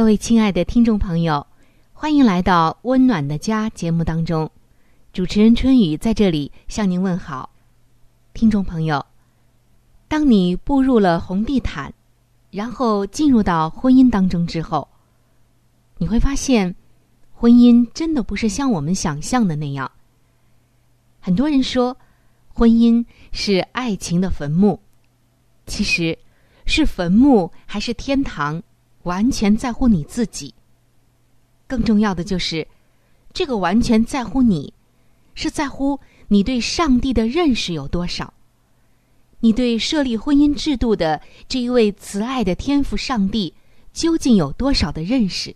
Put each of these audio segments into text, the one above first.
各位亲爱的听众朋友，欢迎来到《温暖的家》节目当中。主持人春雨在这里向您问好。听众朋友，当你步入了红地毯，然后进入到婚姻当中之后，你会发现，婚姻真的不是像我们想象的那样。很多人说，婚姻是爱情的坟墓，其实是坟墓还是天堂？完全在乎你自己。更重要的就是，这个完全在乎你，是在乎你对上帝的认识有多少。你对设立婚姻制度的这一位慈爱的天赋上帝究竟有多少的认识？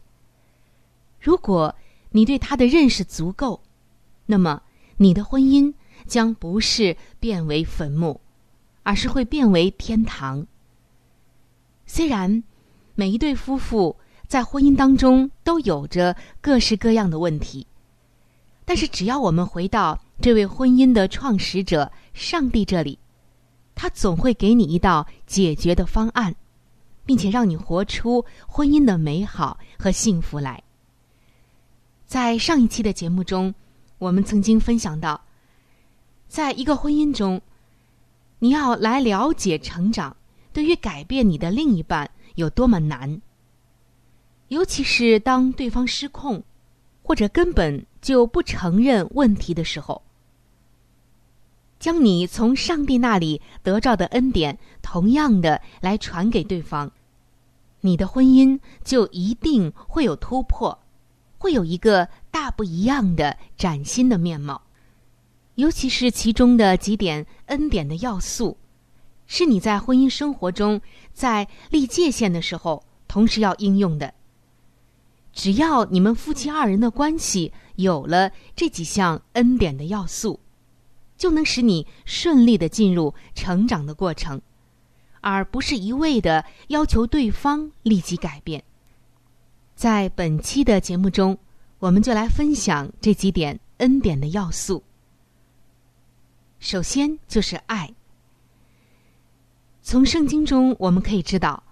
如果你对他的认识足够，那么你的婚姻将不是变为坟墓，而是会变为天堂。虽然。每一对夫妇在婚姻当中都有着各式各样的问题，但是只要我们回到这位婚姻的创始者上帝这里，他总会给你一道解决的方案，并且让你活出婚姻的美好和幸福来。在上一期的节目中，我们曾经分享到，在一个婚姻中，你要来了解成长，对于改变你的另一半。有多么难，尤其是当对方失控，或者根本就不承认问题的时候，将你从上帝那里得到的恩典，同样的来传给对方，你的婚姻就一定会有突破，会有一个大不一样的崭新的面貌。尤其是其中的几点恩典的要素。是你在婚姻生活中在立界限的时候，同时要应用的。只要你们夫妻二人的关系有了这几项恩典的要素，就能使你顺利的进入成长的过程，而不是一味的要求对方立即改变。在本期的节目中，我们就来分享这几点恩典的要素。首先就是爱。从圣经中我们可以知道，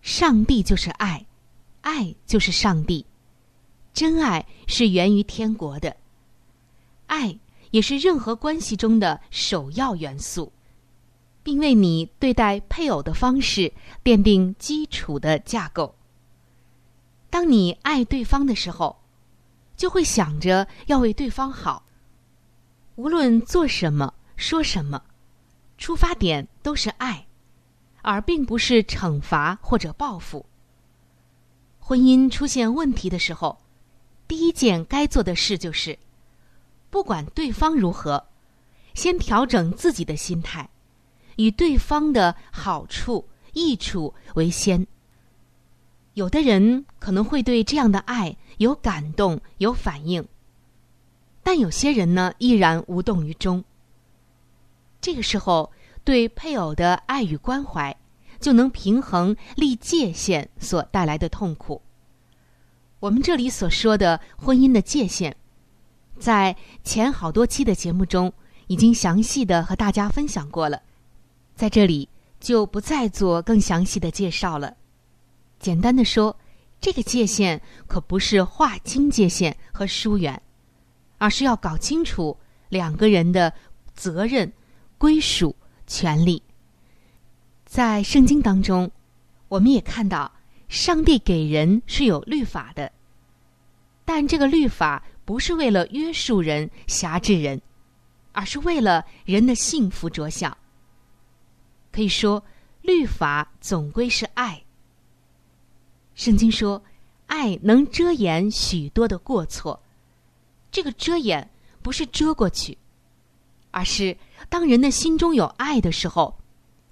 上帝就是爱，爱就是上帝，真爱是源于天国的，爱也是任何关系中的首要元素，并为你对待配偶的方式奠定基础的架构。当你爱对方的时候，就会想着要为对方好，无论做什么说什么，出发点都是爱。而并不是惩罚或者报复。婚姻出现问题的时候，第一件该做的事就是，不管对方如何，先调整自己的心态，以对方的好处、益处为先。有的人可能会对这样的爱有感动、有反应，但有些人呢依然无动于衷。这个时候。对配偶的爱与关怀，就能平衡立界限所带来的痛苦。我们这里所说的婚姻的界限，在前好多期的节目中已经详细的和大家分享过了，在这里就不再做更详细的介绍了。简单的说，这个界限可不是划清界限和疏远，而是要搞清楚两个人的责任、归属、权利。在圣经当中，我们也看到，上帝给人是有律法的，但这个律法不是为了约束人、辖制人，而是为了人的幸福着想。可以说，律法总归是爱。圣经说，爱能遮掩许多的过错。这个遮掩不是遮过去，而是当人的心中有爱的时候。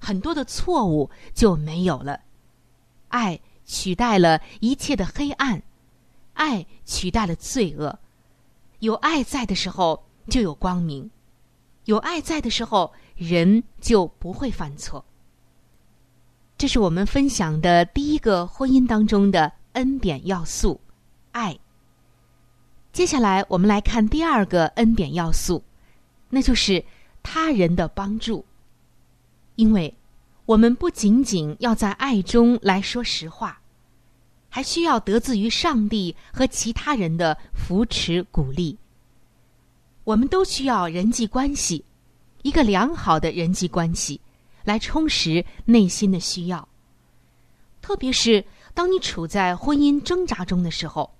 很多的错误就没有了，爱取代了一切的黑暗，爱取代了罪恶。有爱在的时候，就有光明；有爱在的时候，人就不会犯错。这是我们分享的第一个婚姻当中的恩典要素——爱。接下来，我们来看第二个恩典要素，那就是他人的帮助。因为，我们不仅仅要在爱中来说实话，还需要得自于上帝和其他人的扶持鼓励。我们都需要人际关系，一个良好的人际关系，来充实内心的需要。特别是当你处在婚姻挣扎中的时候，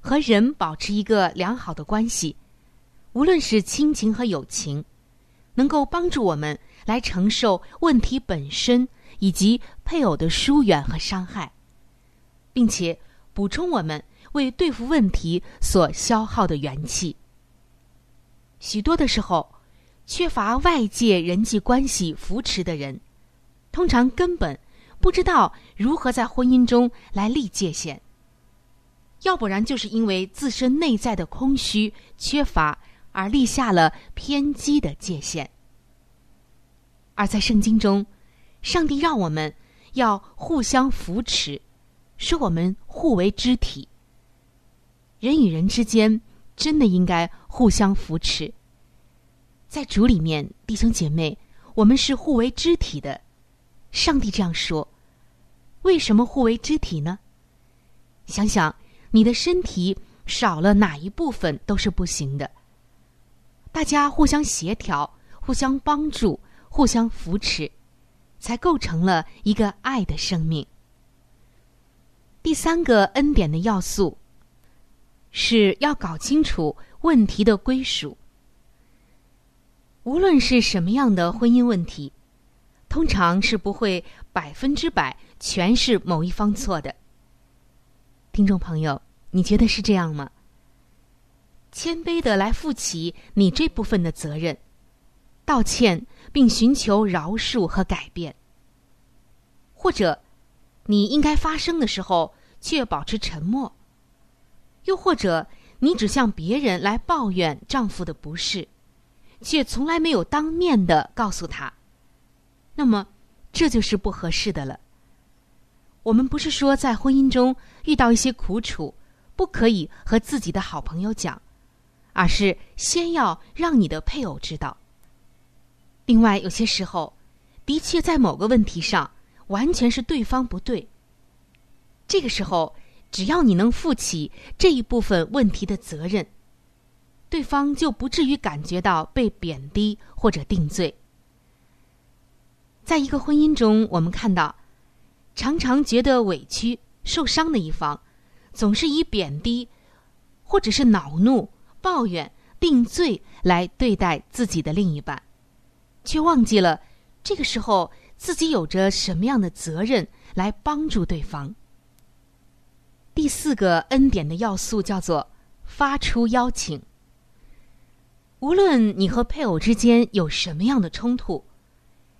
和人保持一个良好的关系，无论是亲情和友情，能够帮助我们。来承受问题本身以及配偶的疏远和伤害，并且补充我们为对付问题所消耗的元气。许多的时候，缺乏外界人际关系扶持的人，通常根本不知道如何在婚姻中来立界限，要不然就是因为自身内在的空虚缺乏而立下了偏激的界限。而在圣经中，上帝让我们要互相扶持，使我们互为肢体。人与人之间真的应该互相扶持。在主里面，弟兄姐妹，我们是互为肢体的。上帝这样说：为什么互为肢体呢？想想你的身体少了哪一部分都是不行的。大家互相协调，互相帮助。互相扶持，才构成了一个爱的生命。第三个恩典的要素，是要搞清楚问题的归属。无论是什么样的婚姻问题，通常是不会百分之百全是某一方错的。听众朋友，你觉得是这样吗？谦卑的来负起你这部分的责任。道歉，并寻求饶恕和改变，或者你应该发声的时候却保持沉默，又或者你只向别人来抱怨丈夫的不是，却从来没有当面的告诉他，那么这就是不合适的了。我们不是说在婚姻中遇到一些苦楚，不可以和自己的好朋友讲，而是先要让你的配偶知道。另外，有些时候，的确在某个问题上，完全是对方不对。这个时候，只要你能负起这一部分问题的责任，对方就不至于感觉到被贬低或者定罪。在一个婚姻中，我们看到，常常觉得委屈、受伤的一方，总是以贬低，或者是恼怒、抱怨、定罪来对待自己的另一半。却忘记了，这个时候自己有着什么样的责任来帮助对方。第四个恩典的要素叫做发出邀请。无论你和配偶之间有什么样的冲突，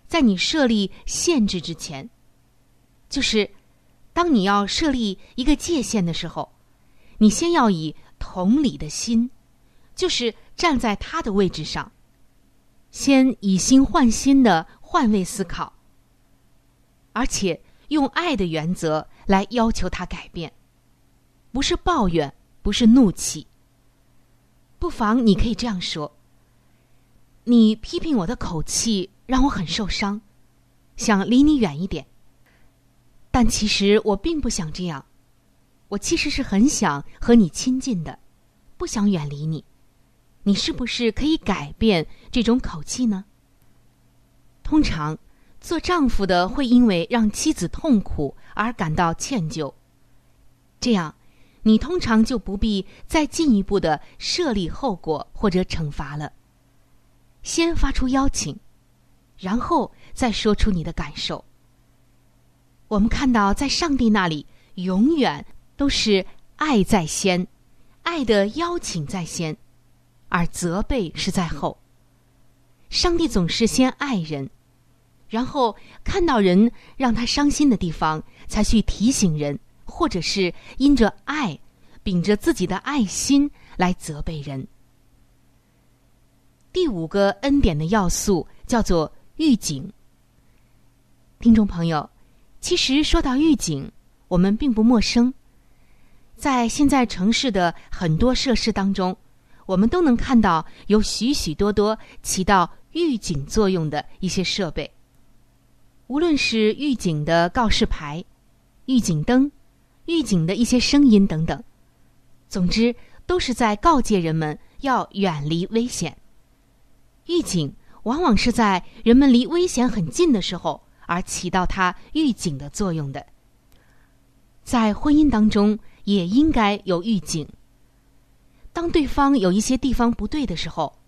在你设立限制之前，就是当你要设立一个界限的时候，你先要以同理的心，就是站在他的位置上。先以心换心的换位思考，而且用爱的原则来要求他改变，不是抱怨，不是怒气。不妨你可以这样说：“你批评我的口气让我很受伤，想离你远一点。但其实我并不想这样，我其实是很想和你亲近的，不想远离你。你是不是可以改变这种口气呢？”通常，做丈夫的会因为让妻子痛苦而感到歉疚，这样，你通常就不必再进一步的设立后果或者惩罚了。先发出邀请，然后再说出你的感受。我们看到，在上帝那里，永远都是爱在先，爱的邀请在先，而责备是在后。上帝总是先爱人。然后看到人让他伤心的地方，才去提醒人，或者是因着爱，秉着自己的爱心来责备人。第五个恩典的要素叫做预警。听众朋友，其实说到预警，我们并不陌生，在现在城市的很多设施当中，我们都能看到有许许多多起到预警作用的一些设备。无论是预警的告示牌、预警灯、预警的一些声音等等，总之都是在告诫人们要远离危险。预警往往是在人们离危险很近的时候而起到它预警的作用的。在婚姻当中也应该有预警。当对方有一些地方不对的时候，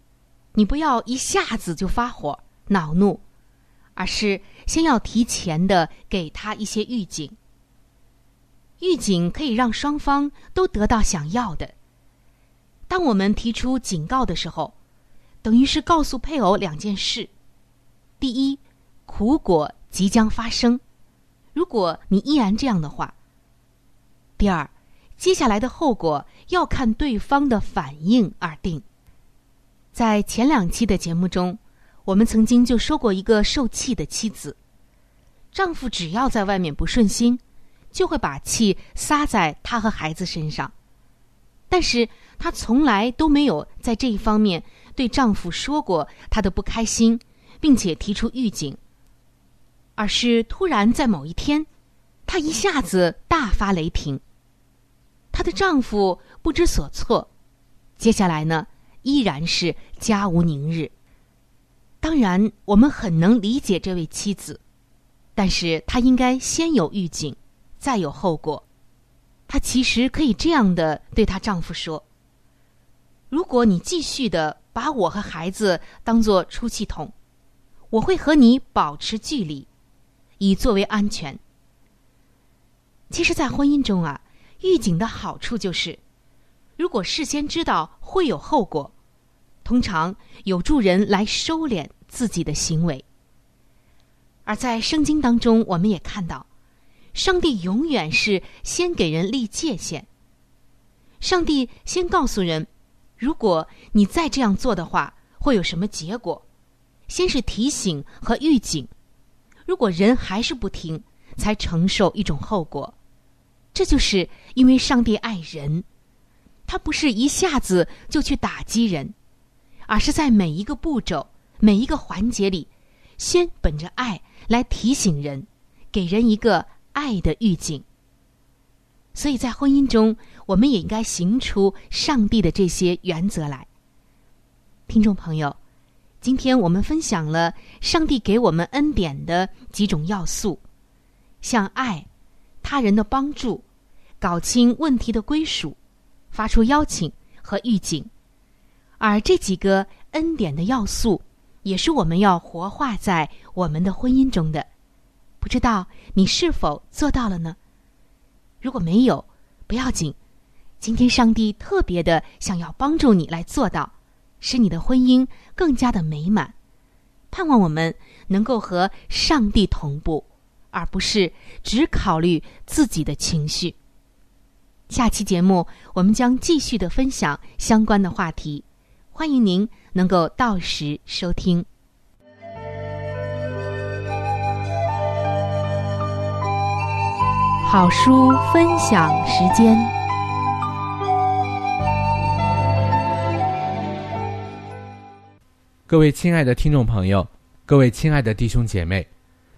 你不要一下子就发火、恼怒。而是先要提前的给他一些预警。预警可以让双方都得到想要的。当我们提出警告的时候，等于是告诉配偶两件事：第一，苦果即将发生；如果你依然这样的话；第二，接下来的后果要看对方的反应而定。在前两期的节目中。我们曾经就说过一个受气的妻子，丈夫只要在外面不顺心，就会把气撒在他和孩子身上，但是她从来都没有在这一方面对丈夫说过她的不开心，并且提出预警，而是突然在某一天，她一下子大发雷霆，她的丈夫不知所措，接下来呢，依然是家无宁日。当然，我们很能理解这位妻子，但是她应该先有预警，再有后果。她其实可以这样的对她丈夫说：“如果你继续的把我和孩子当做出气筒，我会和你保持距离，以作为安全。”其实，在婚姻中啊，预警的好处就是，如果事先知道会有后果，通常有助人来收敛。自己的行为，而在圣经当中，我们也看到，上帝永远是先给人立界限。上帝先告诉人，如果你再这样做的话，会有什么结果？先是提醒和预警，如果人还是不听，才承受一种后果。这就是因为上帝爱人，他不是一下子就去打击人，而是在每一个步骤。每一个环节里，先本着爱来提醒人，给人一个爱的预警。所以在婚姻中，我们也应该行出上帝的这些原则来。听众朋友，今天我们分享了上帝给我们恩典的几种要素，像爱、他人的帮助、搞清问题的归属、发出邀请和预警，而这几个恩典的要素。也是我们要活化在我们的婚姻中的，不知道你是否做到了呢？如果没有，不要紧，今天上帝特别的想要帮助你来做到，使你的婚姻更加的美满。盼望我们能够和上帝同步，而不是只考虑自己的情绪。下期节目我们将继续的分享相关的话题，欢迎您。能够到时收听。好书分享时间。各位亲爱的听众朋友，各位亲爱的弟兄姐妹，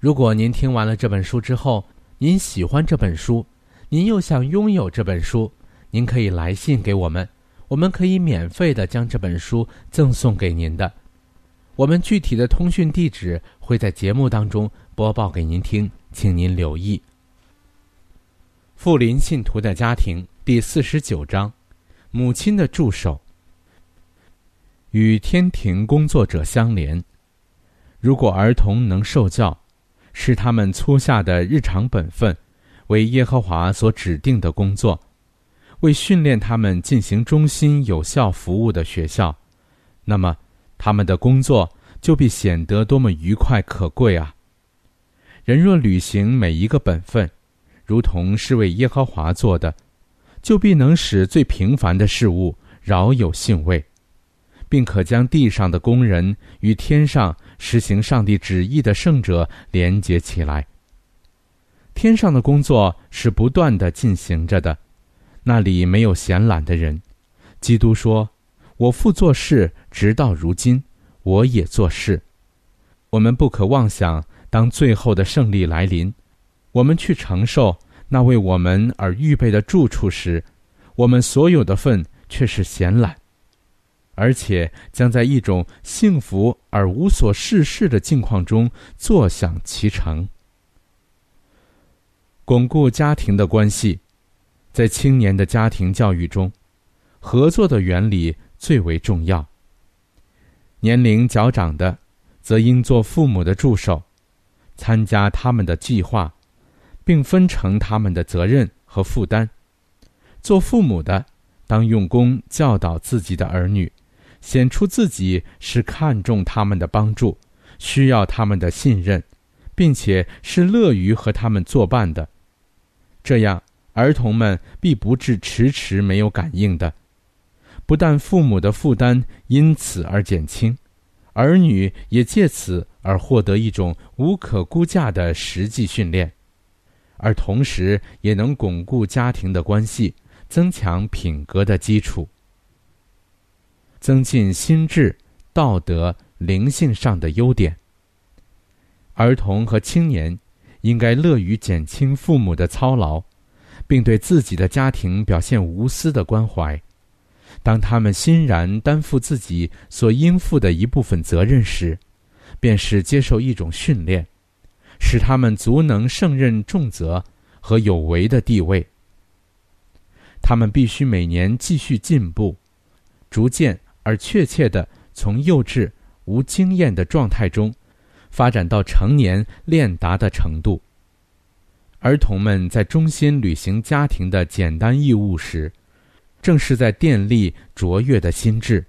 如果您听完了这本书之后，您喜欢这本书，您又想拥有这本书，您可以来信给我们，我们可以免费的将这本书赠送给您的。我们具体的通讯地址会在节目当中播报给您听，请您留意。富林信徒的家庭第四十九章：母亲的助手与天庭工作者相连。如果儿童能受教。是他们粗下的日常本分，为耶和华所指定的工作，为训练他们进行忠心有效服务的学校，那么他们的工作就必显得多么愉快可贵啊！人若履行每一个本分，如同是为耶和华做的，就必能使最平凡的事物饶有兴味，并可将地上的工人与天上。实行上帝旨意的圣者连接起来。天上的工作是不断的进行着的，那里没有闲懒的人。基督说：“我父做事，直到如今，我也做事。”我们不可妄想，当最后的胜利来临，我们去承受那为我们而预备的住处时，我们所有的份却是闲懒。而且将在一种幸福而无所事事的境况中坐享其成。巩固家庭的关系，在青年的家庭教育中，合作的原理最为重要。年龄较长的，则应做父母的助手，参加他们的计划，并分成他们的责任和负担。做父母的，当用功教导自己的儿女。显出自己是看重他们的帮助，需要他们的信任，并且是乐于和他们作伴的。这样，儿童们必不致迟迟没有感应的。不但父母的负担因此而减轻，儿女也借此而获得一种无可估价的实际训练，而同时也能巩固家庭的关系，增强品格的基础。增进心智、道德、灵性上的优点。儿童和青年应该乐于减轻父母的操劳，并对自己的家庭表现无私的关怀。当他们欣然担负自己所应负的一部分责任时，便是接受一种训练，使他们足能胜任重责和有为的地位。他们必须每年继续进步，逐渐。而确切的从幼稚无经验的状态中，发展到成年练达的程度。儿童们在忠心履行家庭的简单义务时，正是在奠立卓越的心智、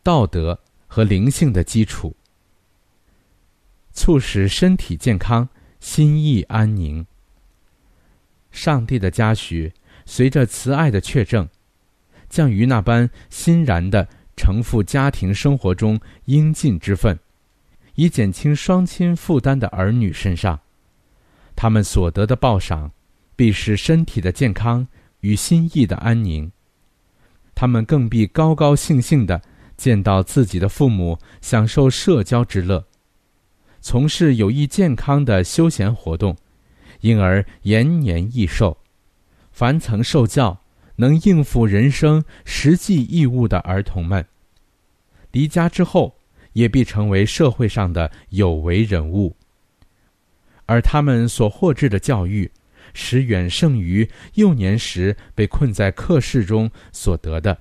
道德和灵性的基础，促使身体健康、心意安宁。上帝的嘉许，随着慈爱的确证，降于那般欣然的。承负家庭生活中应尽之分，以减轻双亲负担的儿女身上，他们所得的报赏，必是身体的健康与心意的安宁。他们更必高高兴兴地见到自己的父母享受社交之乐，从事有益健康的休闲活动，因而延年益寿。凡曾受教。能应付人生实际义务的儿童们，离家之后也必成为社会上的有为人物。而他们所获致的教育，实远胜于幼年时被困在课室中所得的。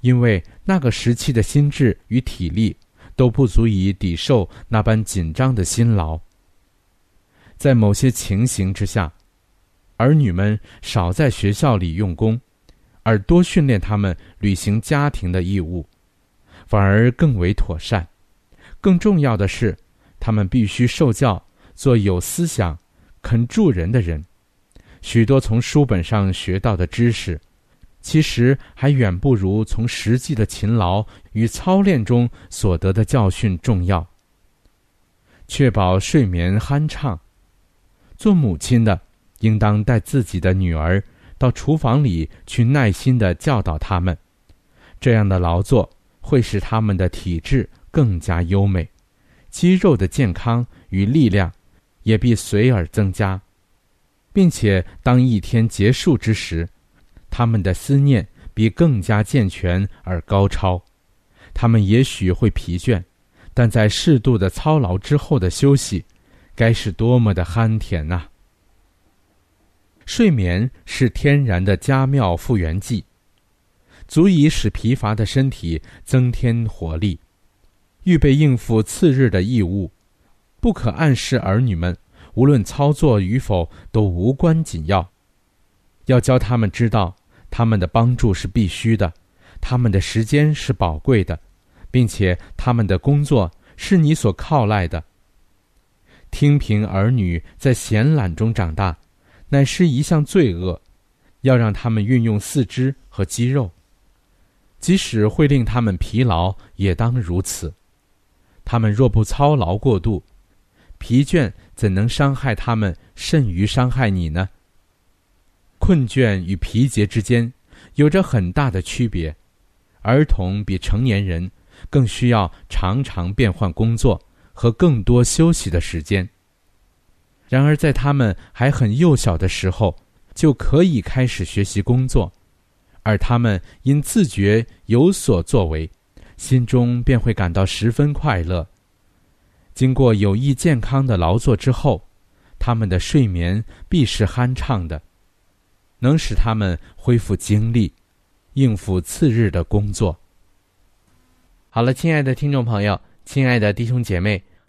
因为那个时期的心智与体力都不足以抵受那般紧张的辛劳，在某些情形之下。儿女们少在学校里用功，而多训练他们履行家庭的义务，反而更为妥善。更重要的是，他们必须受教，做有思想、肯助人的人。许多从书本上学到的知识，其实还远不如从实际的勤劳与操练中所得的教训重要。确保睡眠酣畅，做母亲的。应当带自己的女儿到厨房里去，耐心地教导他们。这样的劳作会使他们的体质更加优美，肌肉的健康与力量也必随而增加，并且当一天结束之时，他们的思念比更加健全而高超。他们也许会疲倦，但在适度的操劳之后的休息，该是多么的酣甜呐！睡眠是天然的佳妙复原剂，足以使疲乏的身体增添活力，预备应付次日的义务。不可暗示儿女们，无论操作与否都无关紧要。要教他们知道，他们的帮助是必须的，他们的时间是宝贵的，并且他们的工作是你所靠赖的。听凭儿女在闲懒中长大。乃是一项罪恶，要让他们运用四肢和肌肉，即使会令他们疲劳，也当如此。他们若不操劳过度，疲倦怎能伤害他们甚于伤害你呢？困倦与疲竭之间有着很大的区别。儿童比成年人更需要常常变换工作和更多休息的时间。然而，在他们还很幼小的时候，就可以开始学习工作，而他们因自觉有所作为，心中便会感到十分快乐。经过有益健康的劳作之后，他们的睡眠必是酣畅的，能使他们恢复精力，应付次日的工作。好了，亲爱的听众朋友，亲爱的弟兄姐妹。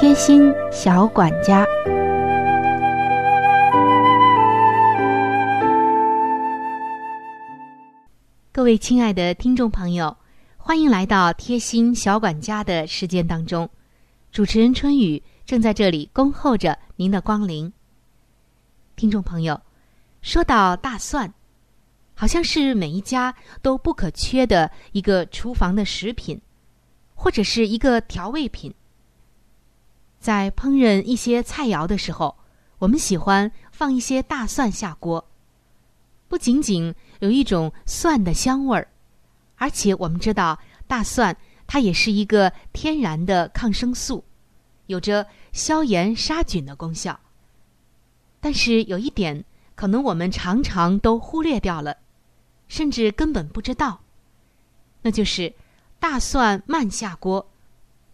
贴心小管家，各位亲爱的听众朋友，欢迎来到贴心小管家的时间当中。主持人春雨正在这里恭候着您的光临。听众朋友，说到大蒜，好像是每一家都不可缺的一个厨房的食品，或者是一个调味品。在烹饪一些菜肴的时候，我们喜欢放一些大蒜下锅，不仅仅有一种蒜的香味儿，而且我们知道大蒜它也是一个天然的抗生素，有着消炎杀菌的功效。但是有一点，可能我们常常都忽略掉了，甚至根本不知道，那就是大蒜慢下锅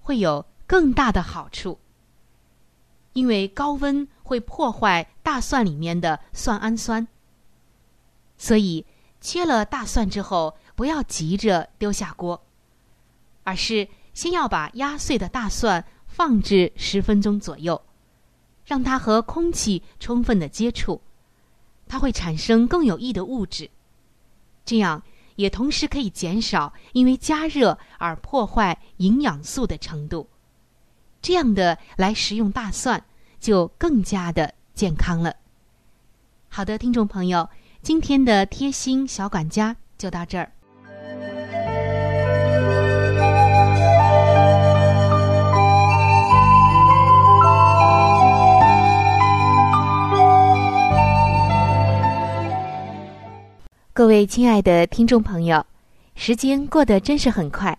会有更大的好处。因为高温会破坏大蒜里面的蒜氨酸，所以切了大蒜之后，不要急着丢下锅，而是先要把压碎的大蒜放置十分钟左右，让它和空气充分的接触，它会产生更有益的物质，这样也同时可以减少因为加热而破坏营养素的程度。这样的来食用大蒜，就更加的健康了。好的，听众朋友，今天的贴心小管家就到这儿。各位亲爱的听众朋友，时间过得真是很快。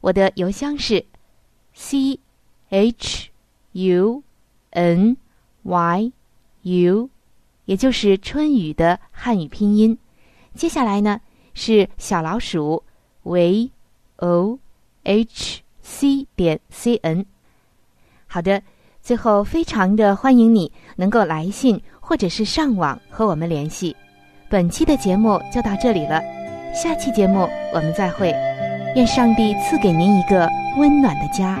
我的邮箱是 c h u n y u，也就是春雨的汉语拼音。接下来呢是小老鼠 v o h c 点 c n。好的，最后非常的欢迎你能够来信或者是上网和我们联系。本期的节目就到这里了，下期节目我们再会。愿上帝赐给您一个温暖的家。